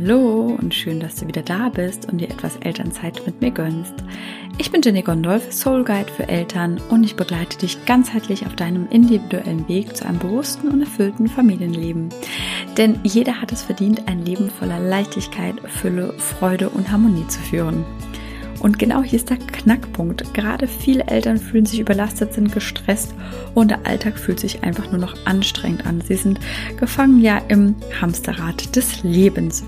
Hallo und schön, dass du wieder da bist und dir etwas Elternzeit mit mir gönnst. Ich bin Jenny Gondolf, Soul Guide für Eltern und ich begleite dich ganzheitlich auf deinem individuellen Weg zu einem bewussten und erfüllten Familienleben. Denn jeder hat es verdient, ein Leben voller Leichtigkeit, Fülle, Freude und Harmonie zu führen. Und genau hier ist der Knackpunkt. Gerade viele Eltern fühlen sich überlastet, sind gestresst und der Alltag fühlt sich einfach nur noch anstrengend an. Sie sind gefangen ja im Hamsterrad des Lebens.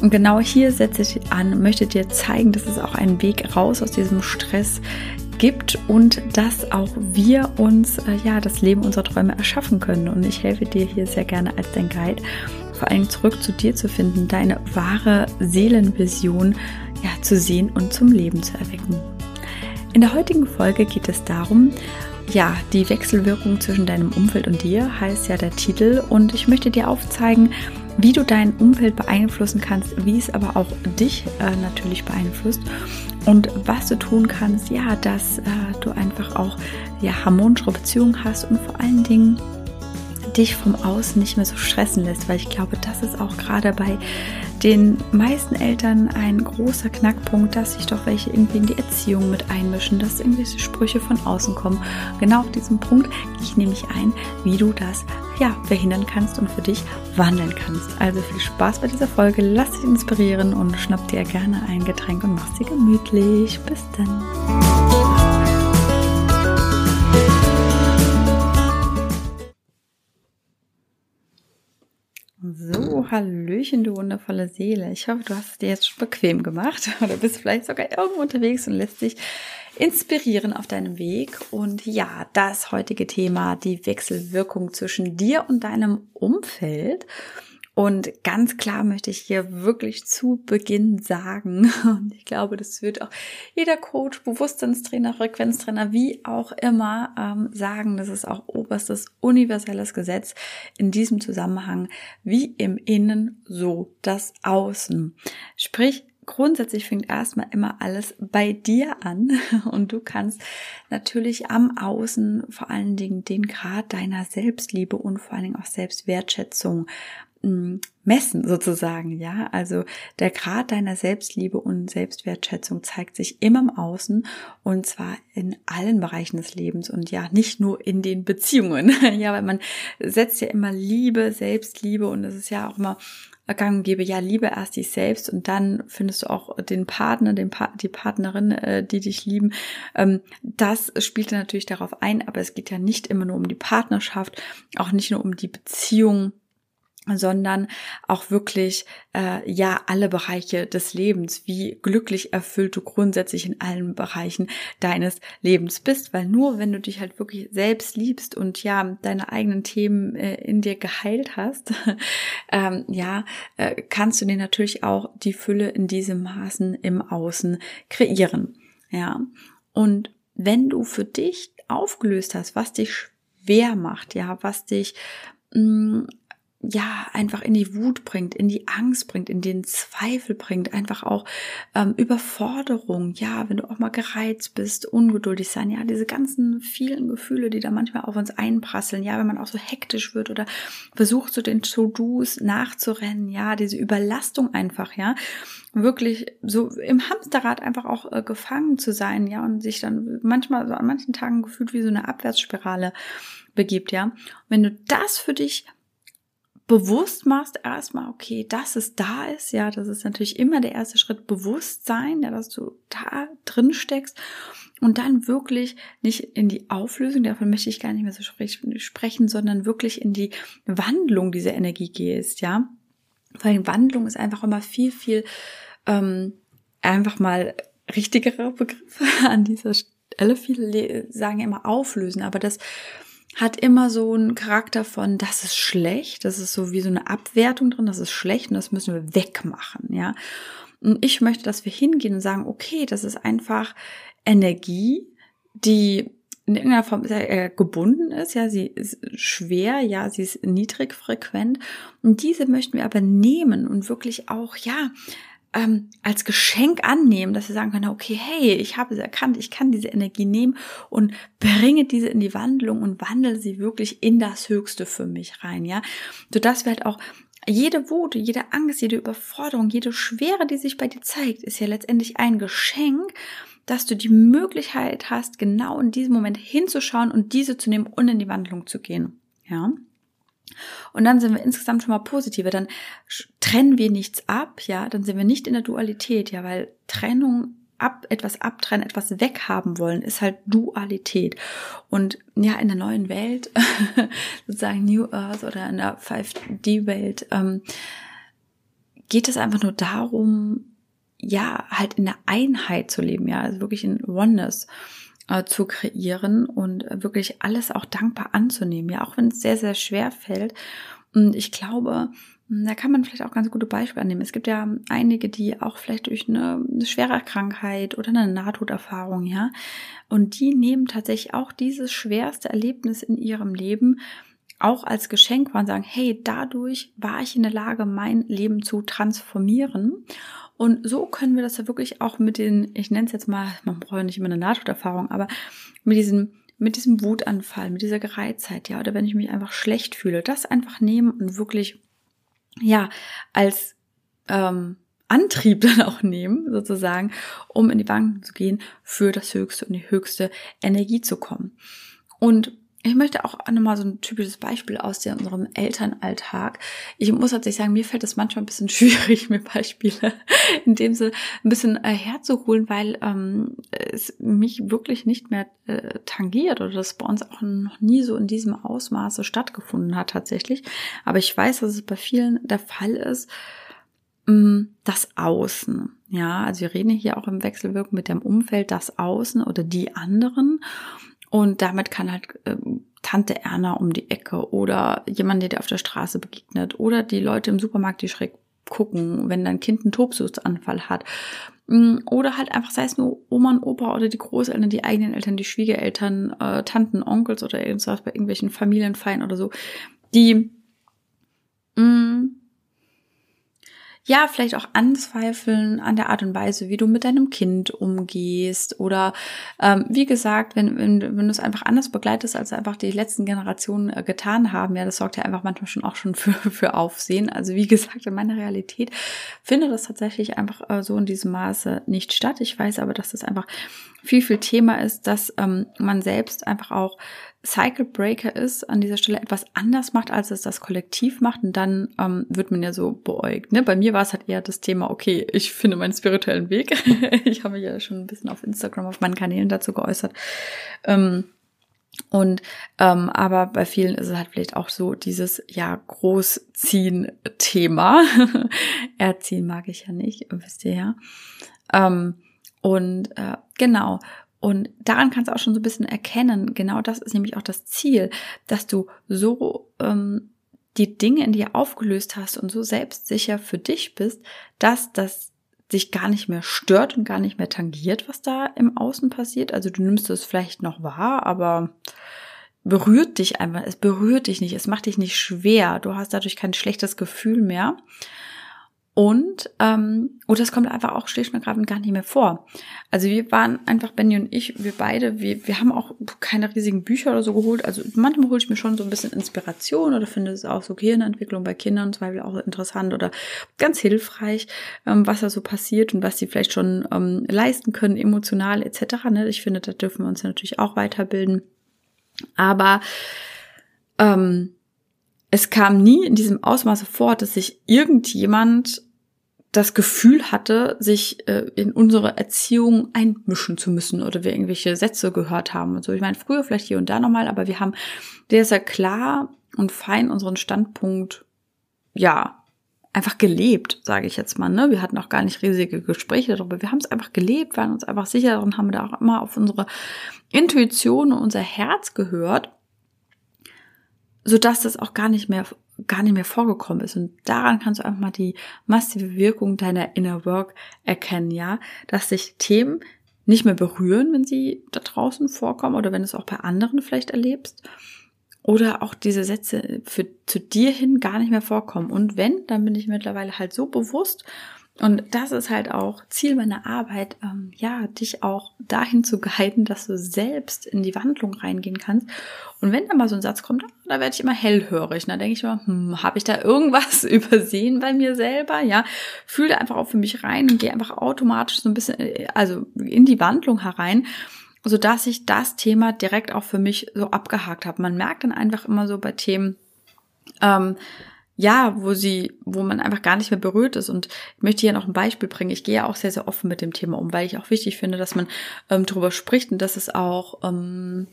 Und genau hier setze ich an, möchte dir zeigen, dass es auch einen Weg raus aus diesem Stress gibt und dass auch wir uns äh, ja das Leben unserer Träume erschaffen können. Und ich helfe dir hier sehr gerne als dein Guide, vor allem zurück zu dir zu finden, deine wahre Seelenvision ja, zu sehen und zum Leben zu erwecken. In der heutigen Folge geht es darum, ja, die Wechselwirkung zwischen deinem Umfeld und dir heißt ja der Titel. Und ich möchte dir aufzeigen, wie du dein Umfeld beeinflussen kannst, wie es aber auch dich äh, natürlich beeinflusst. Und was du tun kannst, ja, dass äh, du einfach auch ja harmonische Beziehungen hast und vor allen Dingen dich vom Außen nicht mehr so stressen lässt, weil ich glaube, das ist auch gerade bei den meisten Eltern ein großer Knackpunkt, dass sich doch welche irgendwie in die Erziehung mit einmischen, dass irgendwelche Sprüche von außen kommen. Genau auf diesem Punkt gehe ich nämlich ein, wie du das ja verhindern kannst und für dich wandeln kannst. Also viel Spaß bei dieser Folge, lass dich inspirieren und schnapp dir gerne ein Getränk und mach sie gemütlich. Bis dann. Hallöchen, du wundervolle Seele. Ich hoffe, du hast es dir jetzt schon bequem gemacht oder bist vielleicht sogar irgendwo unterwegs und lässt dich inspirieren auf deinem Weg. Und ja, das heutige Thema, die Wechselwirkung zwischen dir und deinem Umfeld. Und ganz klar möchte ich hier wirklich zu Beginn sagen, und ich glaube, das wird auch jeder Coach, Bewusstseinstrainer, Frequenztrainer, wie auch immer ähm, sagen, das ist auch oberstes universelles Gesetz in diesem Zusammenhang, wie im Innen, so das Außen. Sprich, grundsätzlich fängt erstmal immer alles bei dir an und du kannst natürlich am Außen vor allen Dingen den Grad deiner Selbstliebe und vor allen Dingen auch Selbstwertschätzung messen sozusagen, ja. Also der Grad deiner Selbstliebe und Selbstwertschätzung zeigt sich immer im Außen und zwar in allen Bereichen des Lebens und ja, nicht nur in den Beziehungen. ja, weil man setzt ja immer Liebe, Selbstliebe und es ist ja auch immer gang gebe, ja, liebe erst dich selbst und dann findest du auch den Partner, den pa die Partnerin, äh, die dich lieben. Ähm, das spielt natürlich darauf ein, aber es geht ja nicht immer nur um die Partnerschaft, auch nicht nur um die Beziehung sondern auch wirklich äh, ja alle Bereiche des Lebens, wie glücklich erfüllt du grundsätzlich in allen Bereichen deines Lebens bist, weil nur wenn du dich halt wirklich selbst liebst und ja deine eigenen Themen äh, in dir geheilt hast, ähm, ja äh, kannst du dir natürlich auch die Fülle in diesem Maßen im Außen kreieren, ja. Und wenn du für dich aufgelöst hast, was dich schwer macht, ja, was dich mh, mm, ja, einfach in die Wut bringt, in die Angst bringt, in den Zweifel bringt, einfach auch ähm, Überforderung, ja, wenn du auch mal gereizt bist, ungeduldig sein, ja, diese ganzen vielen Gefühle, die da manchmal auf uns einprasseln, ja, wenn man auch so hektisch wird oder versucht so den To-Dos nachzurennen, ja, diese Überlastung einfach, ja, wirklich so im Hamsterrad einfach auch äh, gefangen zu sein, ja, und sich dann manchmal so an manchen Tagen gefühlt wie so eine Abwärtsspirale begibt, ja. Und wenn du das für dich bewusst machst, erstmal, okay, dass es da ist, ja, das ist natürlich immer der erste Schritt, Bewusstsein, ja, dass du da drin steckst und dann wirklich nicht in die Auflösung, davon möchte ich gar nicht mehr so sprechen, sondern wirklich in die Wandlung dieser Energie gehst, ja, weil Wandlung ist einfach immer viel, viel, ähm, einfach mal richtigere Begriffe an dieser Stelle. Viele sagen immer auflösen, aber das hat immer so einen Charakter von, das ist schlecht, das ist so wie so eine Abwertung drin, das ist schlecht und das müssen wir wegmachen, ja. Und ich möchte, dass wir hingehen und sagen, okay, das ist einfach Energie, die in irgendeiner Form äh, gebunden ist, ja, sie ist schwer, ja, sie ist niedrig frequent und diese möchten wir aber nehmen und wirklich auch, ja, ähm, als Geschenk annehmen, dass wir sagen können, okay, hey, ich habe es erkannt, ich kann diese Energie nehmen und bringe diese in die Wandlung und wandle sie wirklich in das Höchste für mich rein, ja, so dass wir halt auch jede Wut, jede Angst, jede Überforderung, jede Schwere, die sich bei dir zeigt, ist ja letztendlich ein Geschenk, dass du die Möglichkeit hast, genau in diesem Moment hinzuschauen und diese zu nehmen und in die Wandlung zu gehen. Ja. Und dann sind wir insgesamt schon mal positiver. Dann trennen wir nichts ab, ja. Dann sind wir nicht in der Dualität, ja, weil Trennung ab, etwas abtrennen, etwas weghaben wollen, ist halt Dualität. Und ja, in der neuen Welt, sozusagen New Earth oder in der 5D-Welt, ähm, geht es einfach nur darum, ja, halt in der Einheit zu leben, ja, also wirklich in Oneness äh, zu kreieren und wirklich alles auch dankbar anzunehmen, ja, auch wenn es sehr, sehr schwer fällt. Und ich glaube, da kann man vielleicht auch ganz gute Beispiele annehmen. Es gibt ja einige, die auch vielleicht durch eine, schwere Krankheit oder eine Nahtoderfahrung, ja, und die nehmen tatsächlich auch dieses schwerste Erlebnis in ihrem Leben auch als Geschenk und sagen, hey, dadurch war ich in der Lage, mein Leben zu transformieren. Und so können wir das ja wirklich auch mit den, ich nenne es jetzt mal, man braucht ja nicht immer eine Nahtoderfahrung, aber mit diesem mit diesem Wutanfall, mit dieser Gereiztheit, ja, oder wenn ich mich einfach schlecht fühle, das einfach nehmen und wirklich ja, als ähm, Antrieb dann auch nehmen, sozusagen, um in die Banken zu gehen, für das höchste und die höchste Energie zu kommen. Und ich möchte auch nochmal so ein typisches Beispiel aus der, unserem Elternalltag. Ich muss tatsächlich sagen, mir fällt es manchmal ein bisschen schwierig, mir Beispiele in dem Sinne ein bisschen äh, herzuholen, weil ähm, es mich wirklich nicht mehr äh, tangiert oder das bei uns auch noch nie so in diesem Ausmaße stattgefunden hat tatsächlich. Aber ich weiß, dass es bei vielen der Fall ist, mm, das Außen. Ja, also wir reden hier auch im Wechselwirken mit dem Umfeld, das Außen oder die anderen. Und damit kann halt äh, Tante Erna um die Ecke oder jemand, der dir auf der Straße begegnet oder die Leute im Supermarkt, die schräg gucken, wenn dein Kind einen Tobsuchtsanfall hat. Mm, oder halt einfach, sei es nur Oma und Opa oder die Großeltern, die eigenen Eltern, die Schwiegereltern, äh, Tanten, Onkels oder irgendwas bei irgendwelchen Familienfeiern oder so, die mh, mm, ja, vielleicht auch anzweifeln an der Art und Weise, wie du mit deinem Kind umgehst. Oder ähm, wie gesagt, wenn, wenn, wenn du es einfach anders begleitest, als einfach die letzten Generationen äh, getan haben, ja, das sorgt ja einfach manchmal schon auch schon für, für Aufsehen. Also wie gesagt, in meiner Realität findet das tatsächlich einfach äh, so in diesem Maße nicht statt. Ich weiß aber, dass das einfach viel, viel Thema ist, dass ähm, man selbst einfach auch Cycle Breaker ist, an dieser Stelle etwas anders macht, als es das Kollektiv macht. Und dann ähm, wird man ja so beäugt. Ne? Bei mir war es halt eher das Thema, okay, ich finde meinen spirituellen Weg. ich habe mich ja schon ein bisschen auf Instagram, auf meinen Kanälen dazu geäußert. Ähm, und ähm, aber bei vielen ist es halt vielleicht auch so dieses ja Großziehen-Thema. Erziehen mag ich ja nicht, wisst ihr ja. Ähm, und äh, genau. Und daran kannst du auch schon so ein bisschen erkennen, genau das ist nämlich auch das Ziel, dass du so ähm, die Dinge in dir aufgelöst hast und so selbstsicher für dich bist, dass das dich gar nicht mehr stört und gar nicht mehr tangiert, was da im Außen passiert. Also du nimmst es vielleicht noch wahr, aber berührt dich einfach, es berührt dich nicht, es macht dich nicht schwer, du hast dadurch kein schlechtes Gefühl mehr. Und, ähm, oder es kommt einfach auch schlicht und ergreifend gar nicht mehr vor. Also wir waren einfach, Benny und ich, wir beide, wir, wir haben auch keine riesigen Bücher oder so geholt. Also manchmal hole ich mir schon so ein bisschen Inspiration oder finde es auch so Gehirnentwicklung bei Kindern zum Beispiel auch interessant oder ganz hilfreich, ähm, was da so passiert und was sie vielleicht schon ähm, leisten können, emotional etc. Ne? Ich finde, da dürfen wir uns natürlich auch weiterbilden. Aber ähm, es kam nie in diesem Ausmaße vor, dass sich irgendjemand das Gefühl hatte, sich äh, in unsere Erziehung einmischen zu müssen oder wir irgendwelche Sätze gehört haben und so. Ich meine, früher vielleicht hier und da nochmal, aber wir haben sehr, sehr klar und fein unseren Standpunkt, ja, einfach gelebt, sage ich jetzt mal. Ne? Wir hatten auch gar nicht riesige Gespräche darüber. Wir haben es einfach gelebt, waren uns einfach sicher und haben da auch immer auf unsere Intuition und unser Herz gehört, sodass das auch gar nicht mehr gar nicht mehr vorgekommen ist. Und daran kannst du einfach mal die massive Wirkung deiner Inner Work erkennen, ja, dass sich Themen nicht mehr berühren, wenn sie da draußen vorkommen oder wenn du es auch bei anderen vielleicht erlebst. Oder auch diese Sätze für, zu dir hin gar nicht mehr vorkommen. Und wenn, dann bin ich mittlerweile halt so bewusst Und das ist halt auch Ziel meiner Arbeit, ähm, ja, dich auch dahin zu guiden, dass du selbst in die Wandlung reingehen kannst. Und wenn da mal so ein Satz kommt, da werde ich immer hellhörig. Da denke ich immer, hm, habe ich da irgendwas übersehen bei mir selber? Ja, fühle einfach auch für mich rein und gehe einfach automatisch so ein bisschen, äh, also in die Wandlung herein so dass ich das Thema direkt auch für mich so abgehakt habe. Man merkt dann einfach immer so bei Themen, ähm, ja, wo sie, wo man einfach gar nicht mehr berührt ist. Und ich möchte hier noch ein Beispiel bringen. Ich gehe ja auch sehr, sehr offen mit dem Thema um, weil ich auch wichtig finde, dass man ähm, darüber spricht und dass es auch, ähm,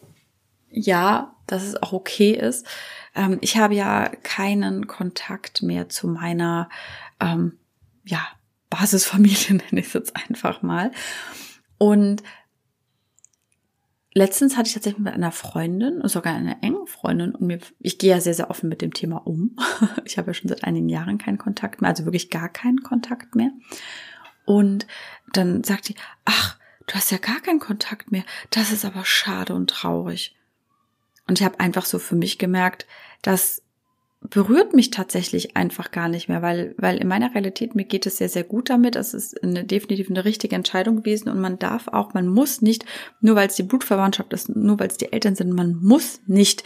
ja, dass es auch okay ist. Ähm, ich habe ja keinen Kontakt mehr zu meiner, ähm, ja, Basisfamilie, nenne ich es jetzt einfach mal. Und letztens hatte ich tatsächlich mit einer Freundin, sogar einer engen Freundin, und mir, ich gehe ja sehr, sehr offen mit dem Thema um. Ich habe ja schon seit einigen Jahren keinen Kontakt mehr, also wirklich gar keinen Kontakt mehr. Und dann sagt sie, ach, du hast ja gar keinen Kontakt mehr. Das ist aber schade und traurig. Und ich habe einfach so für mich gemerkt, dass berührt mich tatsächlich einfach gar nicht mehr, weil, weil in meiner Realität mir geht es sehr, sehr gut damit. Es ist eine, definitiv eine richtige Entscheidung gewesen und man darf auch, man muss nicht, nur weil es die Blutverwandtschaft ist, nur weil es die Eltern sind, man muss nicht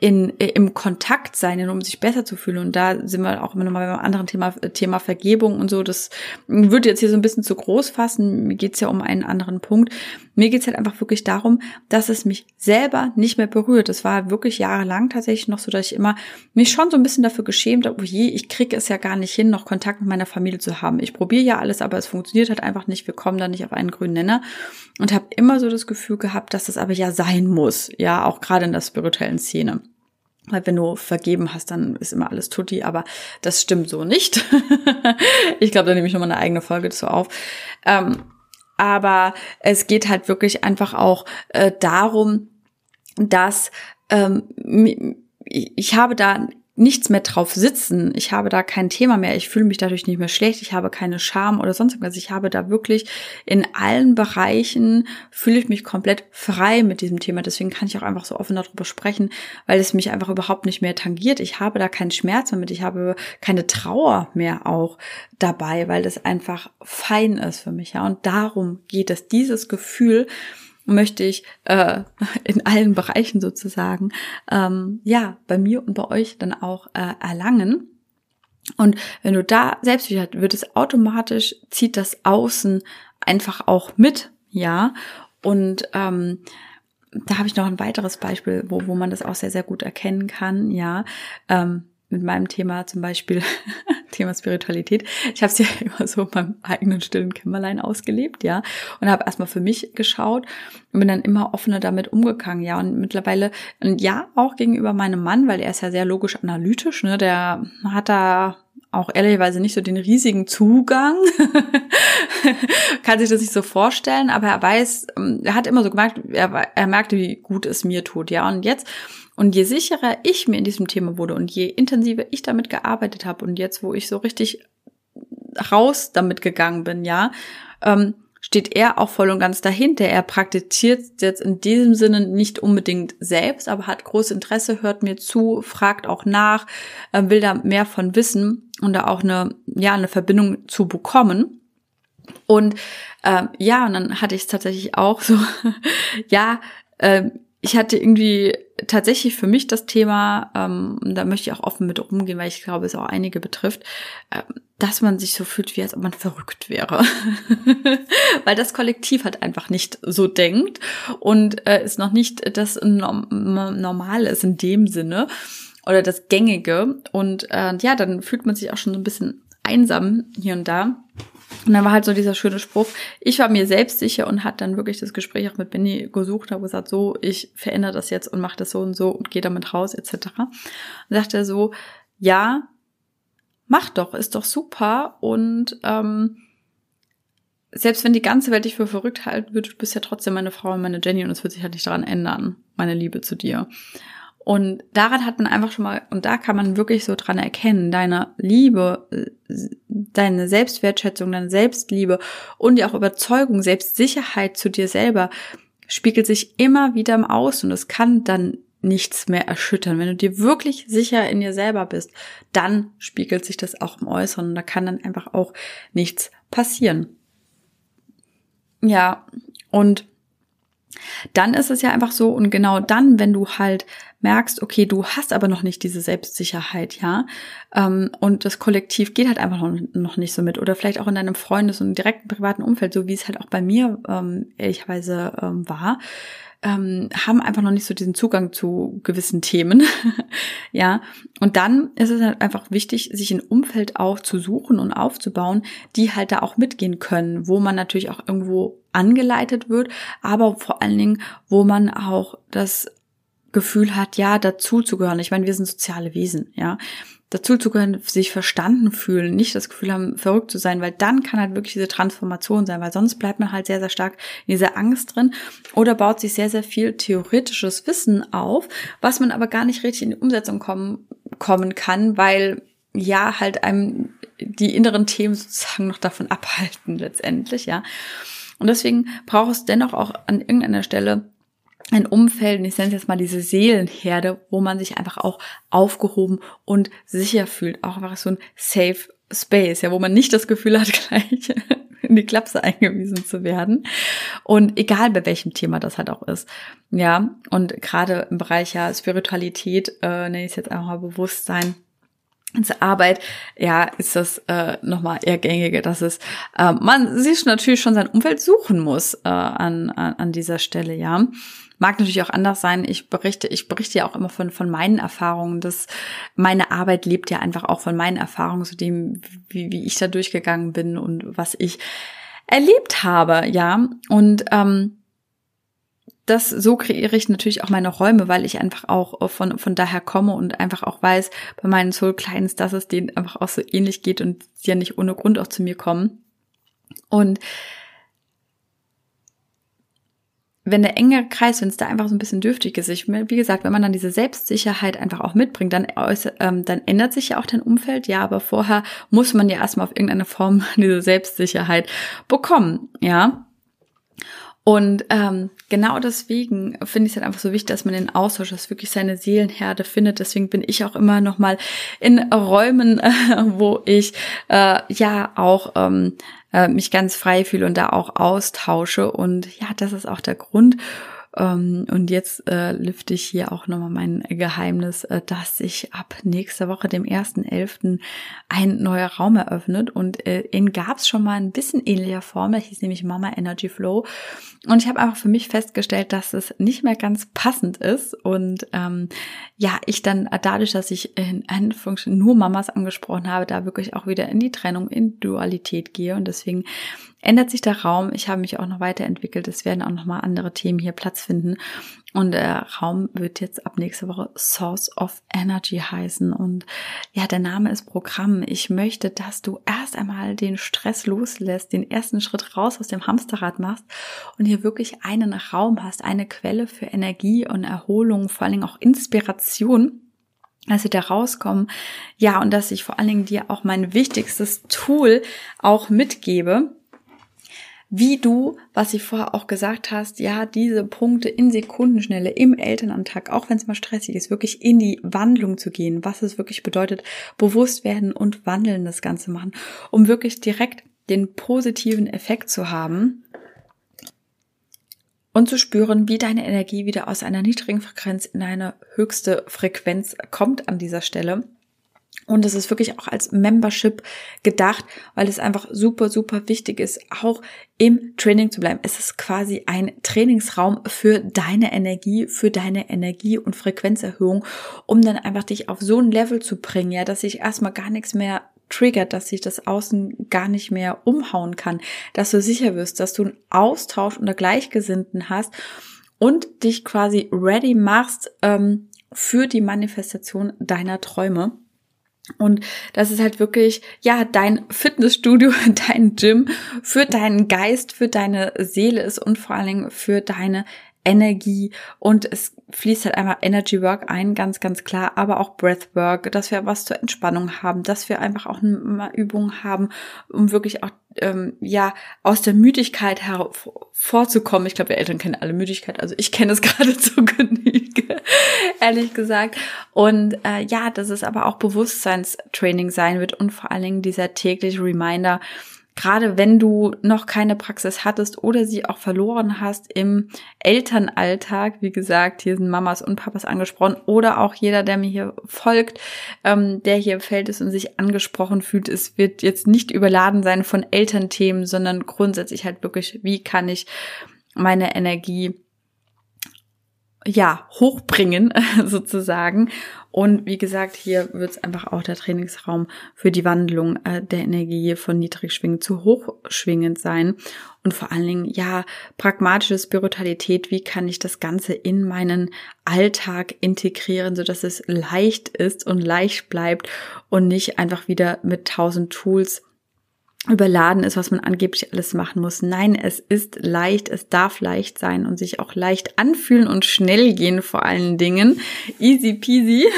in, im Kontakt sein, um sich besser zu fühlen. Und da sind wir auch immer nochmal beim anderen Thema, Thema Vergebung und so. Das würde jetzt hier so ein bisschen zu groß fassen. Mir geht's ja um einen anderen Punkt. Mir geht's halt einfach wirklich darum, dass es mich selber nicht mehr berührt. Das war wirklich jahrelang tatsächlich noch so, dass ich immer mich schon so ein bisschen dafür geschämt habe, oh je, ich kriege es ja gar nicht hin, noch Kontakt mit meiner Familie zu haben. Ich probiere ja alles, aber es funktioniert halt einfach nicht. Wir kommen da nicht auf einen grünen Nenner. Und habe immer so das Gefühl gehabt, dass das aber ja sein muss. Ja, auch gerade in der spirituellen Szene. Weil wenn du vergeben hast, dann ist immer alles tutti, aber das stimmt so nicht. ich glaube, da nehme ich nochmal eine eigene Folge dazu auf. Ähm, aber es geht halt wirklich einfach auch äh, darum, dass ähm, ich habe da nichts mehr drauf sitzen. Ich habe da kein Thema mehr. Ich fühle mich dadurch nicht mehr schlecht. Ich habe keine Scham oder sonst irgendwas. Ich habe da wirklich in allen Bereichen fühle ich mich komplett frei mit diesem Thema. Deswegen kann ich auch einfach so offen darüber sprechen, weil es mich einfach überhaupt nicht mehr tangiert. Ich habe da keinen Schmerz mehr mit. Ich habe keine Trauer mehr auch dabei, weil das einfach fein ist für mich. Ja, und darum geht es. Dieses Gefühl, möchte ich äh, in allen Bereichen sozusagen ähm, ja bei mir und bei euch dann auch äh, erlangen. Und wenn du da selbst wieder wird es automatisch zieht das Außen einfach auch mit, ja. Und ähm, da habe ich noch ein weiteres Beispiel, wo, wo man das auch sehr, sehr gut erkennen kann, ja. Ähm, mit meinem Thema zum Beispiel, Thema Spiritualität. Ich habe es ja immer so beim eigenen stillen Kämmerlein ausgelebt, ja, und habe erstmal für mich geschaut und bin dann immer offener damit umgegangen, ja, und mittlerweile, und ja, auch gegenüber meinem Mann, weil er ist ja sehr logisch analytisch, ne, der hat da auch ehrlicherweise nicht so den riesigen Zugang, kann sich das nicht so vorstellen, aber er weiß, ähm, er hat immer so gemerkt, er, er merkte, wie gut es mir tut, ja, und jetzt und je sicherer ich mir in diesem Thema wurde und je intensiver ich damit gearbeitet habe und jetzt, wo ich so richtig raus damit gegangen bin, ja, ähm, steht er auch voll und ganz dahinter. Er praktiziert jetzt in diesem Sinne nicht unbedingt selbst, aber hat großes Interesse, hört mir zu, fragt auch nach, äh, will da mehr von wissen und da auch eine, ja, eine Verbindung zu bekommen. Und ähm, ja, und dann hatte ich es tatsächlich auch so, ja, ähm, ich hatte irgendwie tatsächlich für mich das Thema, ähm, da möchte ich auch offen mit umgehen, weil ich glaube, es auch einige betrifft, äh, dass man sich so fühlt, wie als ob man verrückt wäre. weil das Kollektiv halt einfach nicht so denkt und äh, ist noch nicht das Normale ist in dem Sinne oder das Gängige. Und äh, ja, dann fühlt man sich auch schon so ein bisschen einsam hier und da. Und dann war halt so dieser schöne Spruch. Ich war mir selbst sicher und hat dann wirklich das Gespräch auch mit Benny gesucht, habe gesagt, so, ich verändere das jetzt und mache das so und so und gehe damit raus, etc. Und sagt er so, ja, mach doch, ist doch super. Und ähm, selbst wenn die ganze Welt dich für verrückt halten würde, du bist ja trotzdem meine Frau und meine Jenny und es wird sich halt nicht daran ändern, meine Liebe zu dir. Und daran hat man einfach schon mal, und da kann man wirklich so dran erkennen, deine Liebe, deine Selbstwertschätzung, deine Selbstliebe und die auch Überzeugung, Selbstsicherheit zu dir selber spiegelt sich immer wieder im Außen. Und es kann dann nichts mehr erschüttern. Wenn du dir wirklich sicher in dir selber bist, dann spiegelt sich das auch im Äußeren und da kann dann einfach auch nichts passieren. Ja, und dann ist es ja einfach so und genau dann, wenn du halt merkst, okay, du hast aber noch nicht diese Selbstsicherheit, ja, ähm, und das Kollektiv geht halt einfach noch, nicht so mit oder vielleicht auch in deinem Freundes- und direkten privaten Umfeld, so wie es halt auch bei mir ähm, ehrlicherweise ähm, war, ähm, haben einfach noch nicht so diesen Zugang zu gewissen Themen. ja, und dann ist es halt einfach wichtig, sich ein Umfeld auch zu suchen und aufzubauen, die halt da auch mitgehen können, wo man natürlich auch irgendwo angeleitet wird, aber vor allen Dingen, wo man auch das Gefühl hat, ja, dazu zu gehören. Ich meine, wir sind soziale Wesen, ja dazu zu können, sich verstanden fühlen, nicht das Gefühl haben, verrückt zu sein, weil dann kann halt wirklich diese Transformation sein, weil sonst bleibt man halt sehr, sehr stark in dieser Angst drin oder baut sich sehr, sehr viel theoretisches Wissen auf, was man aber gar nicht richtig in die Umsetzung kommen, kommen kann, weil ja halt einem die inneren Themen sozusagen noch davon abhalten letztendlich, ja. Und deswegen braucht es dennoch auch an irgendeiner Stelle ein Umfeld, und ich nenne es jetzt mal diese Seelenherde, wo man sich einfach auch aufgehoben und sicher fühlt. Auch einfach so ein Safe Space, ja, wo man nicht das Gefühl hat, gleich in die Klapse eingewiesen zu werden. Und egal bei welchem Thema das halt auch ist. Ja, und gerade im Bereich ja Spiritualität, äh, nenne ich es jetzt einfach mal Bewusstsein, ins Arbeit, ja, ist das äh, nochmal eher gängige, dass es äh, man sich natürlich schon sein Umfeld suchen muss äh, an, an, an dieser Stelle, ja. Mag natürlich auch anders sein. Ich berichte, ich berichte ja auch immer von, von meinen Erfahrungen. Das, meine Arbeit lebt ja einfach auch von meinen Erfahrungen, zu dem, wie, wie ich da durchgegangen bin und was ich erlebt habe, ja. Und ähm, das, so kreiere ich natürlich auch meine Räume, weil ich einfach auch von, von daher komme und einfach auch weiß bei meinen Soul Clients, dass es denen einfach auch so ähnlich geht und sie ja nicht ohne Grund auch zu mir kommen. Und wenn der enge Kreis, wenn es da einfach so ein bisschen dürftig ist, ich, wie gesagt, wenn man dann diese Selbstsicherheit einfach auch mitbringt, dann, ähm, dann ändert sich ja auch dein Umfeld, ja, aber vorher muss man ja erstmal auf irgendeine Form diese Selbstsicherheit bekommen, ja. Und ähm, genau deswegen finde ich es halt einfach so wichtig, dass man den Austausch, dass wirklich seine Seelenherde findet. Deswegen bin ich auch immer noch mal in Räumen, äh, wo ich äh, ja auch ähm, äh, mich ganz frei fühle und da auch austausche. Und ja, das ist auch der Grund, und jetzt äh, lüfte ich hier auch nochmal mein Geheimnis, äh, dass sich ab nächster Woche, dem 1.11., ein neuer Raum eröffnet. Und äh, ihn gab es schon mal ein bisschen ähnlicher Form. Der hieß nämlich Mama Energy Flow. Und ich habe einfach für mich festgestellt, dass es nicht mehr ganz passend ist. Und ähm, ja, ich dann dadurch, dass ich in Anführungsstrichen nur Mamas angesprochen habe, da wirklich auch wieder in die Trennung, in Dualität gehe. Und deswegen ändert sich der Raum. Ich habe mich auch noch weiterentwickelt. Es werden auch noch mal andere Themen hier Platz finden. Und der Raum wird jetzt ab nächste Woche Source of Energy heißen. Und ja, der Name ist Programm. Ich möchte, dass du erst einmal den Stress loslässt, den ersten Schritt raus aus dem Hamsterrad machst und hier wirklich einen Raum hast, eine Quelle für Energie und Erholung, vor allen Dingen auch Inspiration dass sie da rauskommen. Ja, und dass ich vor allen Dingen dir auch mein wichtigstes Tool auch mitgebe, wie du, was ich vorher auch gesagt hast, ja, diese Punkte in Sekundenschnelle im Elternantag, auch wenn es mal stressig ist, wirklich in die Wandlung zu gehen, was es wirklich bedeutet, bewusst werden und wandeln das Ganze machen, um wirklich direkt den positiven Effekt zu haben und zu spüren, wie deine Energie wieder aus einer niedrigen Frequenz in eine höchste Frequenz kommt an dieser Stelle und es ist wirklich auch als Membership gedacht, weil es einfach super, super wichtig ist, auch im Training zu bleiben. Es ist quasi ein Trainingsraum für deine Energie, für deine Energie- und Frequenzerhöhung, um dann einfach dich auf so ein Level zu bringen, ja, dass sich erstmal gar nichts mehr triggert, dass sich das Außen gar nicht mehr umhauen kann, dass du sicher wirst, dass du einen Austausch unter Gleichgesinnten hast und dich quasi ready machst ähm, für die Manifestation deiner Träume. Und das ist halt wirklich, ja, dein Fitnessstudio, dein Gym für deinen Geist, für deine Seele ist und vor allen Dingen für deine Energie und es fließt halt einmal Energy Work ein, ganz, ganz klar, aber auch Breath Work, dass wir was zur Entspannung haben, dass wir einfach auch eine Übung haben, um wirklich auch ähm, ja aus der Müdigkeit hervorzukommen. Ich glaube, wir Eltern kennen alle Müdigkeit, also ich kenne es gerade zu Genüge. ehrlich gesagt. Und äh, ja, dass es aber auch Bewusstseinstraining sein wird und vor allen Dingen dieser tägliche Reminder, gerade wenn du noch keine Praxis hattest oder sie auch verloren hast im Elternalltag, wie gesagt, hier sind Mamas und Papas angesprochen oder auch jeder, der mir hier folgt, ähm, der hier im Feld ist und sich angesprochen fühlt, es wird jetzt nicht überladen sein von Elternthemen, sondern grundsätzlich halt wirklich, wie kann ich meine Energie ja, hochbringen sozusagen. Und wie gesagt, hier wird es einfach auch der Trainingsraum für die Wandlung äh, der Energie von niedrigschwingend zu hochschwingend sein. Und vor allen Dingen, ja, pragmatische Spiritualität, wie kann ich das Ganze in meinen Alltag integrieren, so dass es leicht ist und leicht bleibt und nicht einfach wieder mit tausend Tools überladen ist, was man angeblich alles machen muss. Nein, es ist leicht, es darf leicht sein und sich auch leicht anfühlen und schnell gehen vor allen Dingen. Easy peasy.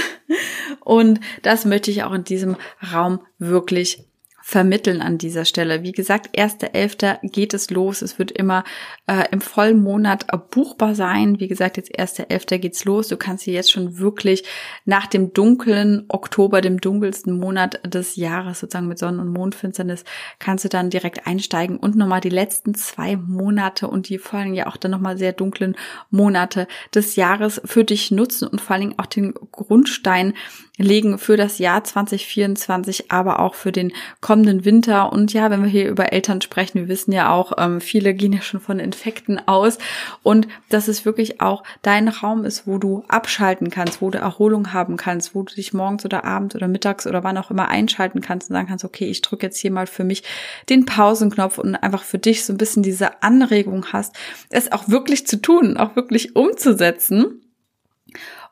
Und das möchte ich auch in diesem Raum wirklich vermitteln an dieser Stelle. Wie gesagt, 1.11. geht es los. Es wird immer äh, im vollen Monat buchbar sein. Wie gesagt, jetzt 1.11. geht's los. Du kannst hier jetzt schon wirklich nach dem dunklen Oktober, dem dunkelsten Monat des Jahres, sozusagen mit Sonnen- und Mondfinsternis, kannst du dann direkt einsteigen und nochmal die letzten zwei Monate und die vor allem ja auch dann nochmal sehr dunklen Monate des Jahres für dich nutzen und vor allen Dingen auch den Grundstein legen für das Jahr 2024, aber auch für den kommenden Winter. Und ja, wenn wir hier über Eltern sprechen, wir wissen ja auch, ähm, viele gehen ja schon von Infekten aus und dass es wirklich auch dein Raum ist, wo du abschalten kannst, wo du Erholung haben kannst, wo du dich morgens oder abends oder mittags oder wann auch immer einschalten kannst und sagen kannst, okay, ich drücke jetzt hier mal für mich den Pausenknopf und einfach für dich so ein bisschen diese Anregung hast, es auch wirklich zu tun, auch wirklich umzusetzen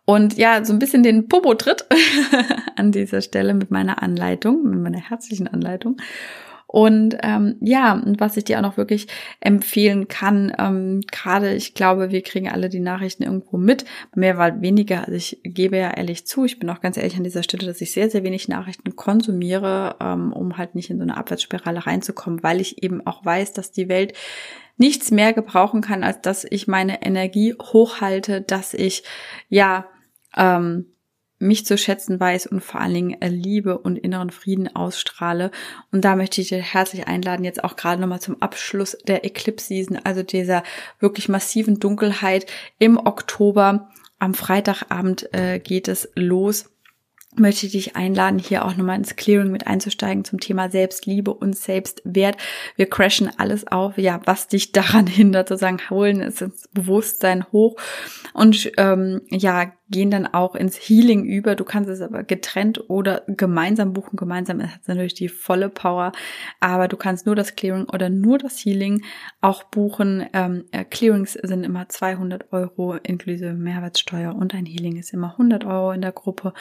und ja, so ein bisschen den Popo-Tritt an dieser Stelle mit meiner Anleitung, mit meiner herzlichen Anleitung. Und ähm, ja, und was ich dir auch noch wirklich empfehlen kann, ähm, gerade ich glaube, wir kriegen alle die Nachrichten irgendwo mit, mehr weil weniger. Also ich gebe ja ehrlich zu, ich bin auch ganz ehrlich an dieser Stelle, dass ich sehr, sehr wenig Nachrichten konsumiere, ähm, um halt nicht in so eine Abwärtsspirale reinzukommen, weil ich eben auch weiß, dass die Welt nichts mehr gebrauchen kann, als dass ich meine Energie hochhalte, dass ich ja ähm, mich zu schätzen weiß und vor allen Dingen äh, Liebe und inneren Frieden ausstrahle. Und da möchte ich dir herzlich einladen, jetzt auch gerade nochmal zum Abschluss der Eclipse Season, also dieser wirklich massiven Dunkelheit im Oktober. Am Freitagabend äh, geht es los möchte ich dich einladen, hier auch nochmal ins Clearing mit einzusteigen zum Thema Selbstliebe und Selbstwert. Wir crashen alles auf, ja, was dich daran hindert, sozusagen holen es ins Bewusstsein hoch und ähm, ja, gehen dann auch ins Healing über. Du kannst es aber getrennt oder gemeinsam buchen. Gemeinsam hat natürlich die volle Power, aber du kannst nur das Clearing oder nur das Healing auch buchen. Ähm, äh, Clearings sind immer 200 Euro inklusive Mehrwertsteuer und ein Healing ist immer 100 Euro in der Gruppe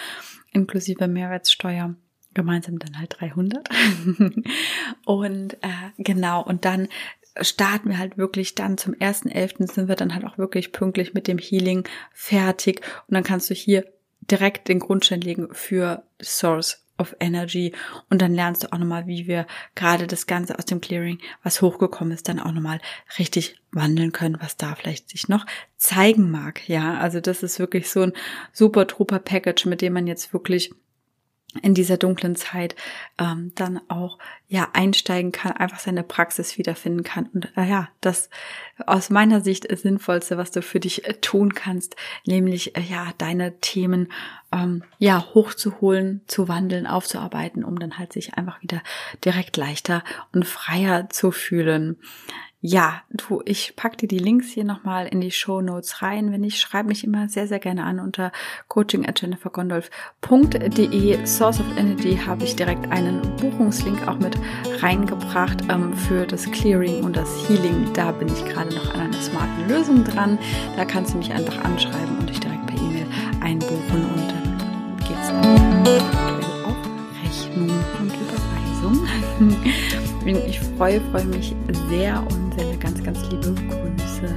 inklusive Mehrwertsteuer gemeinsam dann halt 300. und äh, genau, und dann starten wir halt wirklich dann zum 1.11. sind wir dann halt auch wirklich pünktlich mit dem Healing fertig und dann kannst du hier direkt den Grundstein legen für Source of Energy und dann lernst du auch nochmal, wie wir gerade das Ganze aus dem Clearing, was hochgekommen ist, dann auch nochmal richtig wandeln können, was da vielleicht sich noch zeigen mag. Ja, also das ist wirklich so ein super trooper Package, mit dem man jetzt wirklich in dieser dunklen Zeit ähm, dann auch ja einsteigen kann, einfach seine Praxis wiederfinden kann und äh, ja, das aus meiner Sicht ist sinnvollste, was du für dich äh, tun kannst, nämlich äh, ja deine Themen ähm, ja hochzuholen, zu wandeln, aufzuarbeiten, um dann halt sich einfach wieder direkt leichter und freier zu fühlen. Ja, du, ich pack dir die Links hier nochmal in die Show Notes rein. Wenn nicht, schreib mich immer sehr, sehr gerne an unter coaching at jennifergondolf.de. Source of Energy habe ich direkt einen Buchungslink auch mit reingebracht ähm, für das Clearing und das Healing. Da bin ich gerade noch an einer smarten Lösung dran. Da kannst du mich einfach anschreiben und dich direkt per E-Mail einbuchen und dann geht's auf Rechnung und Überweisung. Freue, freue mich sehr und sende ganz, ganz liebe Grüße.